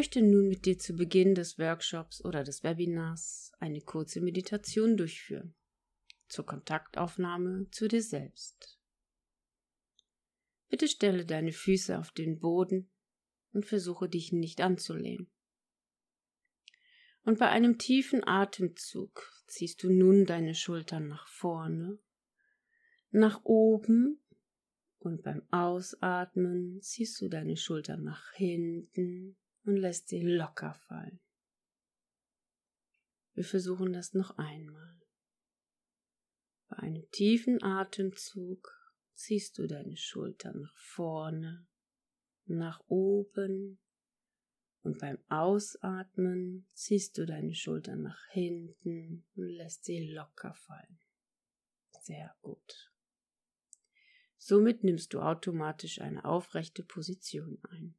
möchte nun mit dir zu Beginn des Workshops oder des Webinars eine kurze Meditation durchführen zur Kontaktaufnahme zu dir selbst. Bitte stelle deine Füße auf den Boden und versuche dich nicht anzulehnen. Und bei einem tiefen Atemzug ziehst du nun deine Schultern nach vorne, nach oben und beim Ausatmen ziehst du deine Schultern nach hinten und lässt sie locker fallen. Wir versuchen das noch einmal. Bei einem tiefen Atemzug ziehst du deine Schultern nach vorne, nach oben und beim Ausatmen ziehst du deine Schultern nach hinten und lässt sie locker fallen. Sehr gut. Somit nimmst du automatisch eine aufrechte Position ein.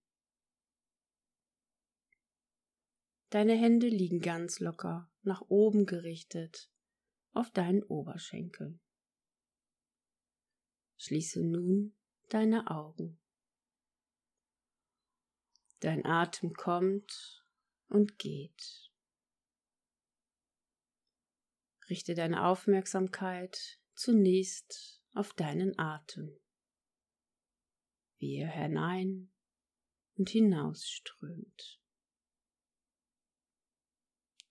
Deine Hände liegen ganz locker nach oben gerichtet auf deinen Oberschenkeln. Schließe nun deine Augen. Dein Atem kommt und geht. Richte deine Aufmerksamkeit zunächst auf deinen Atem, wie er hinein und hinausströmt.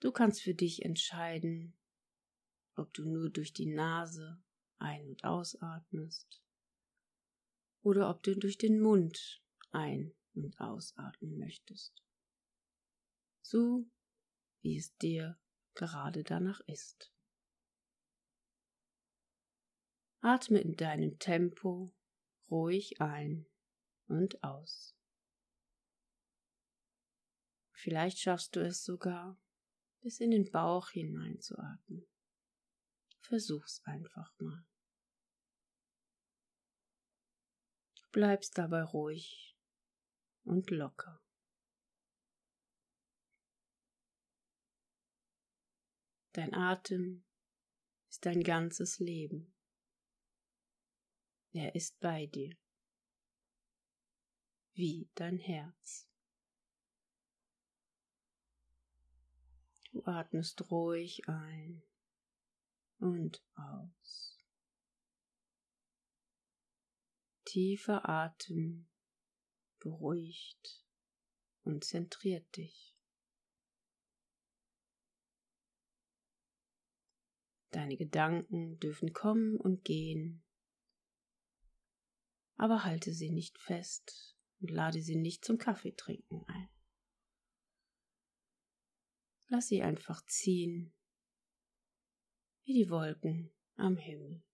Du kannst für dich entscheiden, ob du nur durch die Nase ein- und ausatmest oder ob du durch den Mund ein- und ausatmen möchtest. So wie es dir gerade danach ist. Atme in deinem Tempo ruhig ein und aus. Vielleicht schaffst du es sogar, bis in den Bauch hineinzuatmen. Versuch's einfach mal. Du bleibst dabei ruhig und locker. Dein Atem ist dein ganzes Leben. Er ist bei dir, wie dein Herz. Du atmest ruhig ein und aus. Tiefer Atem beruhigt und zentriert dich. Deine Gedanken dürfen kommen und gehen, aber halte sie nicht fest und lade sie nicht zum Kaffeetrinken ein. Lass sie einfach ziehen wie die Wolken am Himmel.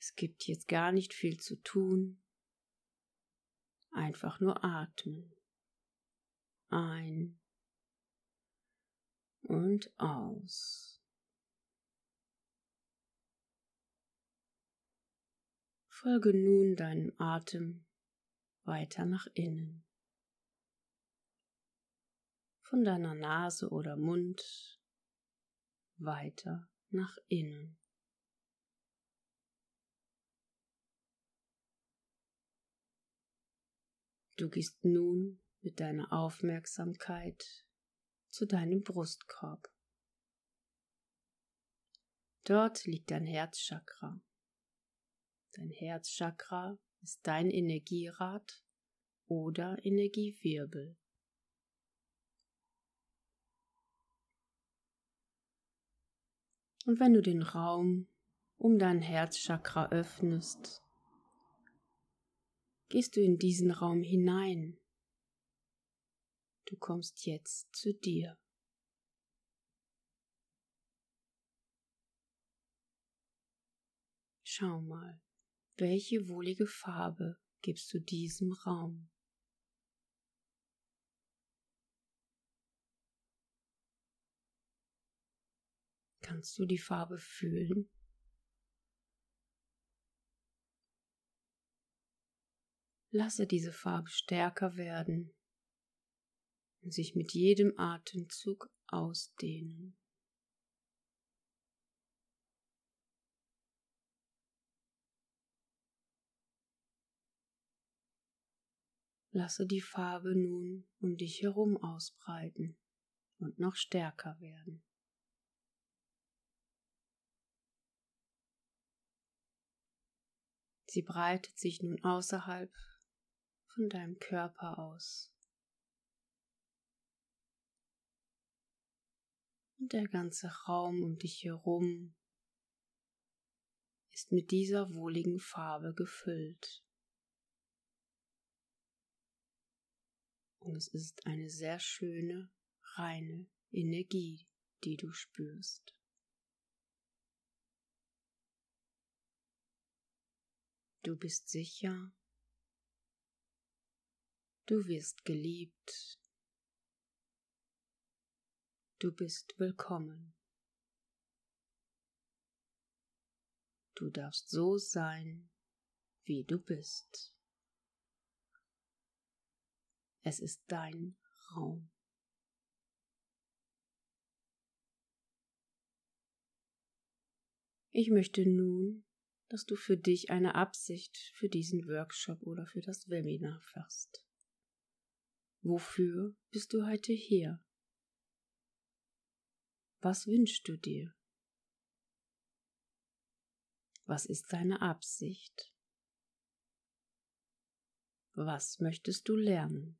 Es gibt jetzt gar nicht viel zu tun, einfach nur atmen. Ein und aus. Folge nun deinem Atem weiter nach innen von deiner Nase oder Mund weiter nach innen. Du gehst nun mit deiner Aufmerksamkeit zu deinem Brustkorb. Dort liegt dein Herzchakra. Dein Herzchakra ist dein Energierad oder Energiewirbel. Und wenn du den Raum um dein Herzchakra öffnest, gehst du in diesen Raum hinein. Du kommst jetzt zu dir. Schau mal, welche wohlige Farbe gibst du diesem Raum? Kannst du die Farbe fühlen? Lasse diese Farbe stärker werden und sich mit jedem Atemzug ausdehnen. Lasse die Farbe nun um dich herum ausbreiten und noch stärker werden. Sie breitet sich nun außerhalb von deinem Körper aus. Und der ganze Raum um dich herum ist mit dieser wohligen Farbe gefüllt. Und es ist eine sehr schöne, reine Energie, die du spürst. Du bist sicher. Du wirst geliebt. Du bist willkommen. Du darfst so sein, wie du bist. Es ist dein Raum. Ich möchte nun dass du für dich eine Absicht für diesen Workshop oder für das Webinar fasst. Wofür bist du heute hier? Was wünschst du dir? Was ist deine Absicht? Was möchtest du lernen?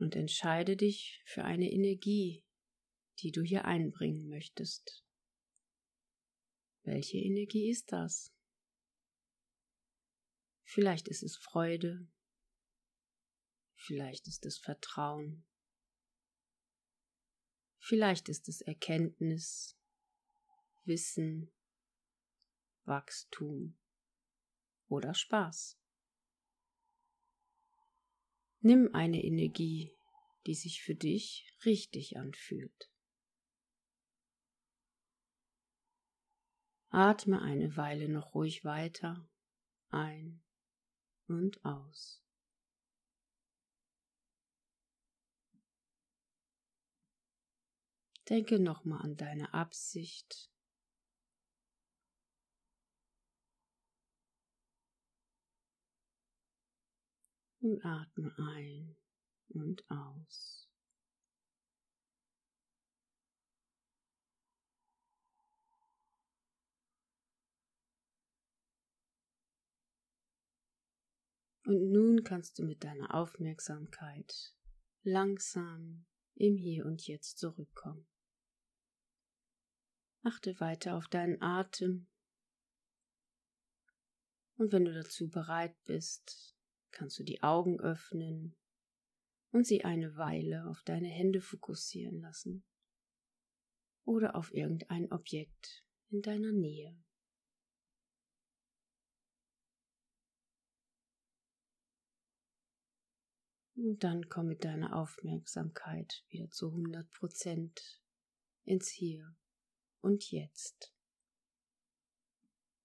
Und entscheide dich für eine Energie, die du hier einbringen möchtest. Welche Energie ist das? Vielleicht ist es Freude, vielleicht ist es Vertrauen, vielleicht ist es Erkenntnis, Wissen, Wachstum oder Spaß. Nimm eine Energie, die sich für dich richtig anfühlt. Atme eine Weile noch ruhig weiter ein und aus. Denke nochmal an deine Absicht und atme ein und aus. Und nun kannst du mit deiner Aufmerksamkeit langsam im Hier und Jetzt zurückkommen. Achte weiter auf deinen Atem. Und wenn du dazu bereit bist, kannst du die Augen öffnen und sie eine Weile auf deine Hände fokussieren lassen oder auf irgendein Objekt in deiner Nähe. Und dann komm mit deiner Aufmerksamkeit wieder zu 100 Prozent ins Hier und Jetzt.